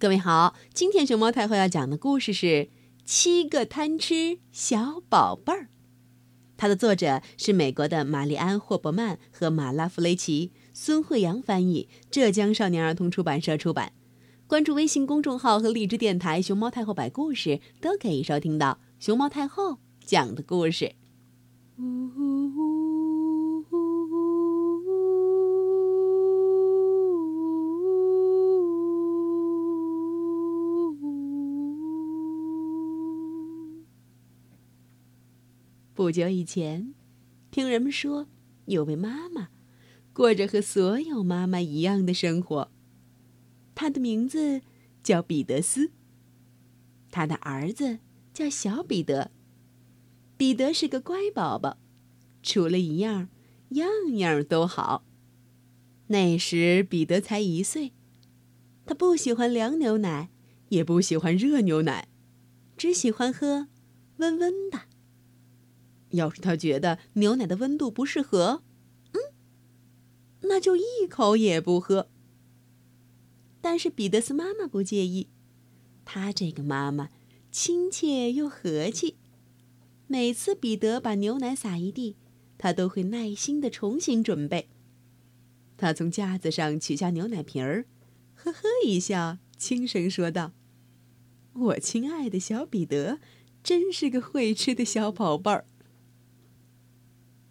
各位好，今天熊猫太后要讲的故事是《七个贪吃小宝贝儿》，它的作者是美国的玛丽安·霍伯曼和马拉·弗雷奇，孙慧阳翻译，浙江少年儿童出版社出版。关注微信公众号和荔枝电台“熊猫太后摆故事”，都可以收听到熊猫太后讲的故事。呜呜呜不久以前，听人们说，有位妈妈过着和所有妈妈一样的生活。她的名字叫彼得斯。他的儿子叫小彼得。彼得是个乖宝宝，除了一样，样样都好。那时彼得才一岁，他不喜欢凉牛奶，也不喜欢热牛奶，只喜欢喝温温的。要是他觉得牛奶的温度不适合，嗯，那就一口也不喝。但是彼得斯妈妈不介意，她这个妈妈亲切又和气。每次彼得把牛奶洒一地，她都会耐心的重新准备。她从架子上取下牛奶瓶儿，呵呵一笑，轻声说道：“我亲爱的小彼得，真是个会吃的小宝贝儿。”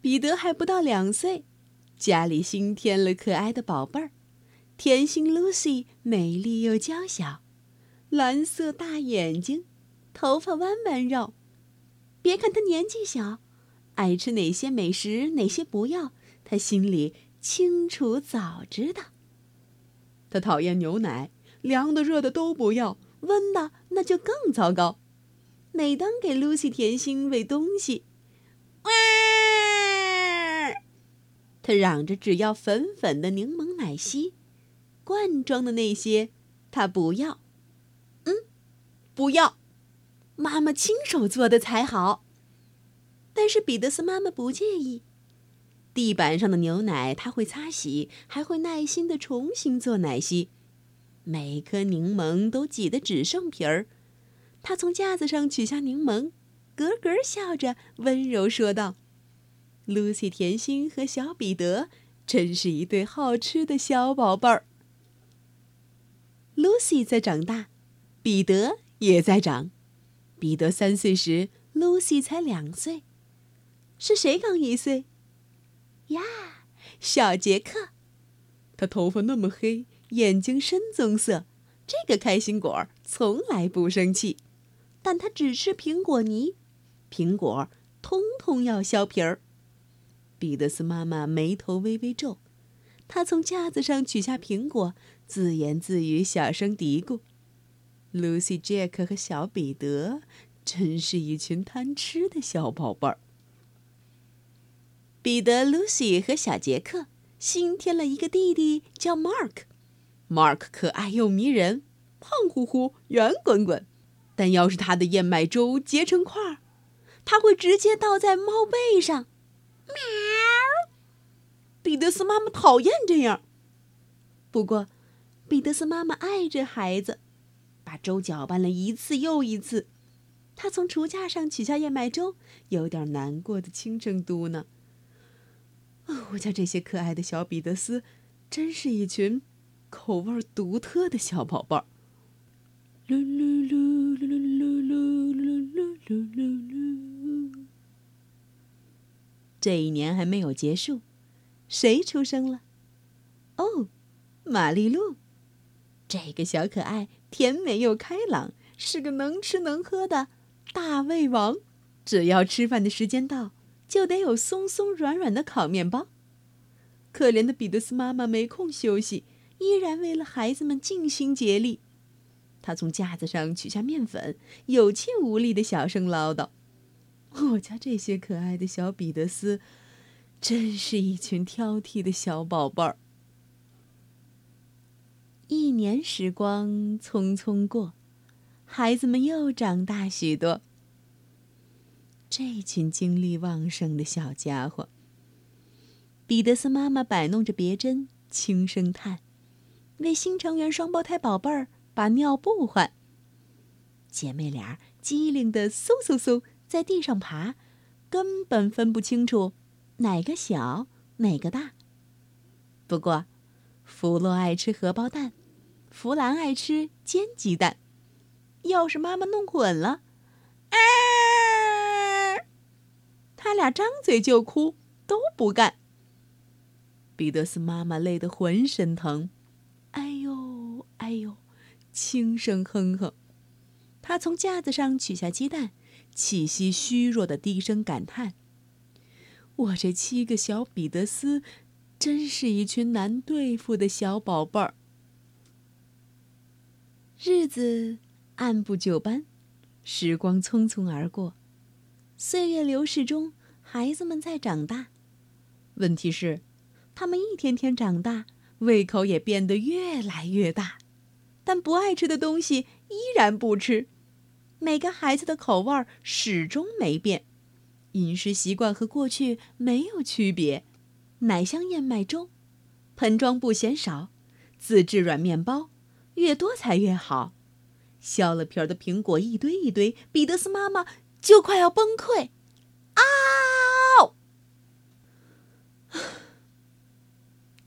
彼得还不到两岁，家里新添了可爱的宝贝儿，甜心 Lucy 美丽又娇小，蓝色大眼睛，头发弯弯绕。别看她年纪小，爱吃哪些美食，哪些不要，她心里清楚早知道。她讨厌牛奶，凉的热的都不要，温的那就更糟糕。每当给 Lucy 甜心喂东西，哇！他嚷着只要粉粉的柠檬奶昔，罐装的那些他不要。嗯，不要，妈妈亲手做的才好。但是彼得斯妈妈不介意，地板上的牛奶他会擦洗，还会耐心的重新做奶昔。每颗柠檬都挤得只剩皮儿，他从架子上取下柠檬，咯咯笑着，温柔说道。Lucy、甜心和小彼得真是一对好吃的小宝贝儿。Lucy 在长大，彼得也在长。彼得三岁时，Lucy 才两岁。是谁刚一岁？呀，小杰克。他头发那么黑，眼睛深棕色。这个开心果从来不生气，但他只吃苹果泥，苹果通通要削皮儿。彼得斯妈妈眉头微微皱，她从架子上取下苹果，自言自语，小声嘀咕：“Lucy、Jack 和小彼得真是一群贪吃的小宝贝儿。”彼得、Lucy 和小杰克新添了一个弟弟，叫 Mark。Mark 可爱又迷人，胖乎乎、圆滚滚，但要是他的燕麦粥结成块儿，他会直接倒在猫背上。喵！彼得斯妈妈讨厌这样。不过，彼得斯妈妈爱这孩子，把粥搅拌了一次又一次。他从橱架上取下燕麦粥，有点难过的轻声嘟囔：“哦，我家这些可爱的小彼得斯，真是一群口味独特的小宝贝儿。”噜噜噜噜噜噜噜噜噜噜噜。这一年还没有结束，谁出生了？哦，玛丽露。这个小可爱甜美又开朗，是个能吃能喝的大胃王。只要吃饭的时间到，就得有松松软软的烤面包。可怜的彼得斯妈妈没空休息，依然为了孩子们尽心竭力。她从架子上取下面粉，有气无力的小声唠叨。我家这些可爱的小彼得斯，真是一群挑剔的小宝贝儿。一年时光匆匆过，孩子们又长大许多。这群精力旺盛的小家伙，彼得斯妈妈摆弄着别针，轻声叹：“为新成员双胞胎宝贝儿把尿布换。姐妹俩机灵的嗖嗖嗖在地上爬，根本分不清楚哪个小哪个大。不过，弗洛爱吃荷包蛋，弗兰爱吃煎鸡蛋。要是妈妈弄混了，他俩张嘴就哭，都不干。彼得斯妈妈累得浑身疼，哎呦哎呦，轻声哼哼。他从架子上取下鸡蛋，气息虚弱的低声感叹：“我这七个小彼得斯，真是一群难对付的小宝贝儿。”日子按部就班，时光匆匆而过，岁月流逝中，孩子们在长大。问题是，他们一天天长大，胃口也变得越来越大，但不爱吃的东西依然不吃。每个孩子的口味始终没变，饮食习惯和过去没有区别。奶香燕麦粥，盆装不嫌少，自制软面包，越多才越好。削了皮儿的苹果一堆一堆，彼得斯妈妈就快要崩溃。啊！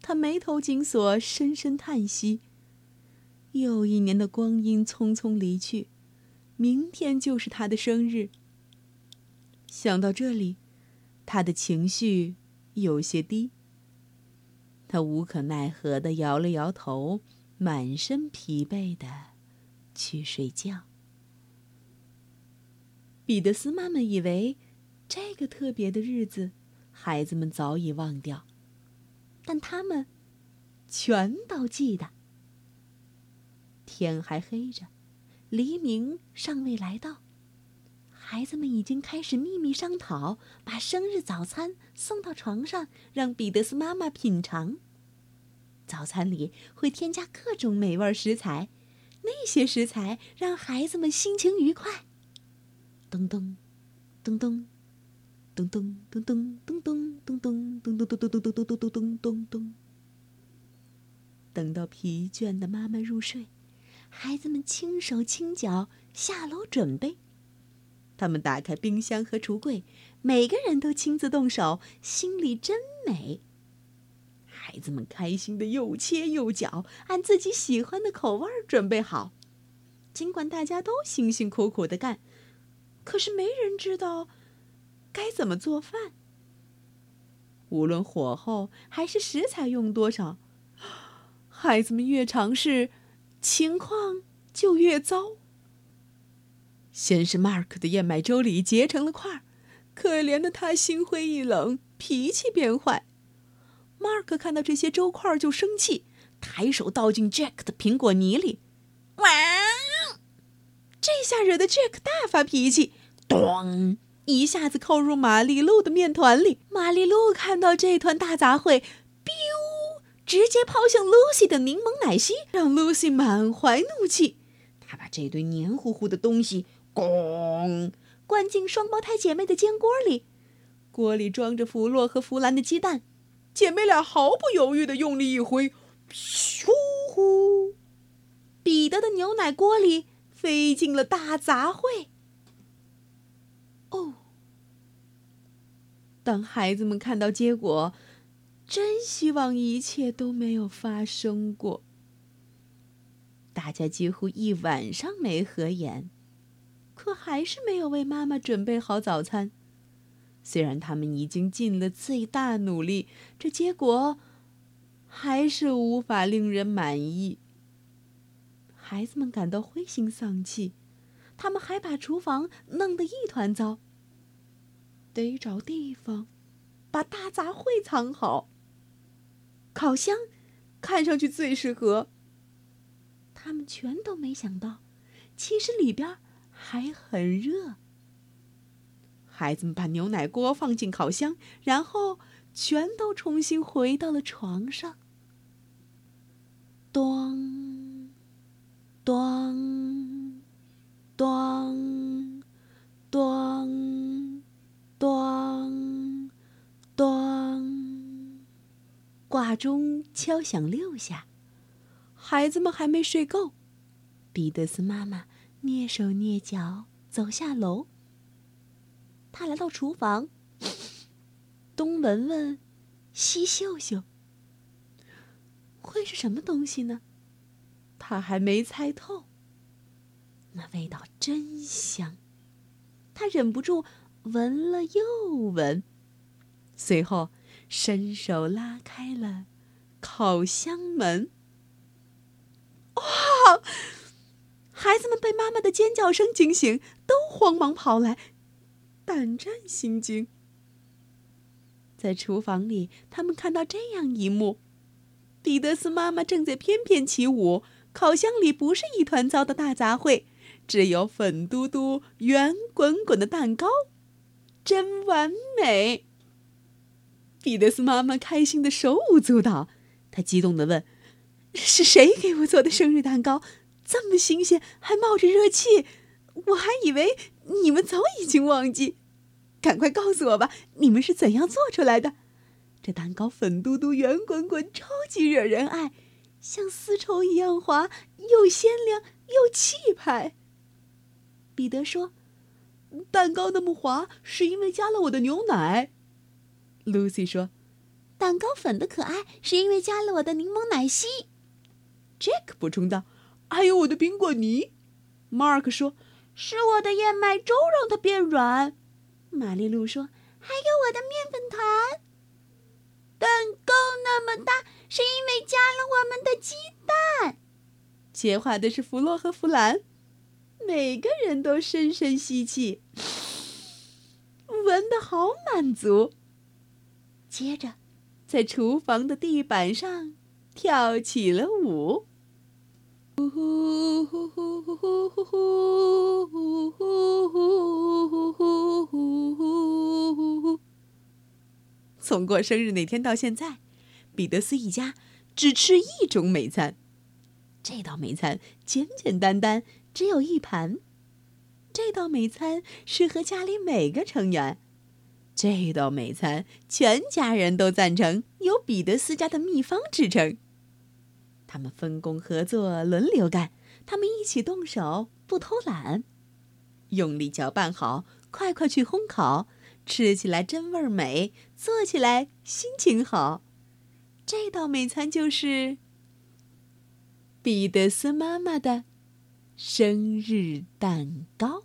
他眉头紧锁，深深叹息。又一年的光阴匆匆离去。明天就是他的生日。想到这里，他的情绪有些低。他无可奈何的摇了摇头，满身疲惫的去睡觉。彼得斯妈妈以为这个特别的日子，孩子们早已忘掉，但他们全都记得。天还黑着。黎明尚未来到，孩子们已经开始秘密商讨，把生日早餐送到床上，让彼得斯妈妈品尝。早餐里会添加各种美味食材，那些食材让孩子们心情愉快。咚咚，咚咚，咚咚咚咚咚咚咚咚咚咚咚咚咚咚咚咚咚咚咚。等到疲倦的妈妈入睡。孩子们轻手轻脚下楼准备，他们打开冰箱和橱柜，每个人都亲自动手，心里真美。孩子们开心的又切又搅，按自己喜欢的口味准备好。尽管大家都辛辛苦苦的干，可是没人知道该怎么做饭。无论火候还是食材用多少，孩子们越尝试。情况就越糟。先是 Mark 的燕麦粥里结成了块儿，可怜的他心灰意冷，脾气变坏。Mark 看到这些粥块就生气，抬手倒进 Jack 的苹果泥里，哇！这下惹得 Jack 大发脾气，咚！一下子扣入玛丽露的面团里。玛丽露看到这团大杂烩直接抛向 Lucy 的柠檬奶昔，让 Lucy 满怀怒气。她把这堆黏糊糊的东西“咣”灌进双胞胎姐妹的煎锅里，锅里装着弗洛和弗兰的鸡蛋。姐妹俩毫不犹豫地用力一挥，咻！呼！彼得的牛奶锅里飞进了大杂烩。哦！当孩子们看到结果。真希望一切都没有发生过。大家几乎一晚上没合眼，可还是没有为妈妈准备好早餐。虽然他们已经尽了最大努力，这结果还是无法令人满意。孩子们感到灰心丧气，他们还把厨房弄得一团糟。得找地方把大杂烩藏好。烤箱看上去最适合。他们全都没想到，其实里边还很热。孩子们把牛奶锅放进烤箱，然后全都重新回到了床上。咚，咚，咚，咚，咚，咚。挂钟敲响六下，孩子们还没睡够，彼得斯妈妈蹑手蹑脚走下楼。她来到厨房，东闻闻，西嗅嗅。会是什么东西呢？她还没猜透。那味道真香，她忍不住闻了又闻，随后伸手拉开了烤箱门。哇！孩子们被妈妈的尖叫声惊醒，都慌忙跑来，胆战心惊。在厨房里，他们看到这样一幕：彼得斯妈妈正在翩翩起舞，烤箱里不是一团糟的大杂烩，只有粉嘟嘟、圆滚滚的蛋糕，真完美。彼得斯妈妈开心的手舞足蹈，她激动的问。是谁给我做的生日蛋糕？这么新鲜，还冒着热气，我还以为你们早已经忘记。赶快告诉我吧，你们是怎样做出来的？这蛋糕粉嘟嘟、圆滚滚，超级惹人爱，像丝绸一样滑，又鲜亮又气派。彼得说：“蛋糕那么滑，是因为加了我的牛奶。”Lucy 说：“蛋糕粉的可爱，是因为加了我的柠檬奶昔。” Jack 补充道：“还有我的苹果泥。”Mark 说：“是我的燕麦粥让它变软。”玛丽露说：“还有我的面粉团。”蛋糕那么大，是因为加了我们的鸡蛋。接话的是弗洛和弗兰，每个人都深深吸气，闻得好满足。接着，在厨房的地板上。跳起了舞，从过生日那天到现在，彼得斯一家只吃一种美餐。这道美餐简简单单，只有一盘。这道美餐适合家里每个成员。这道美餐全家人都赞成，有彼得斯家的秘方制成。他们分工合作，轮流干。他们一起动手，不偷懒，用力搅拌好，快快去烘烤。吃起来真味美，做起来心情好。这道美餐就是彼得斯妈妈的生日蛋糕。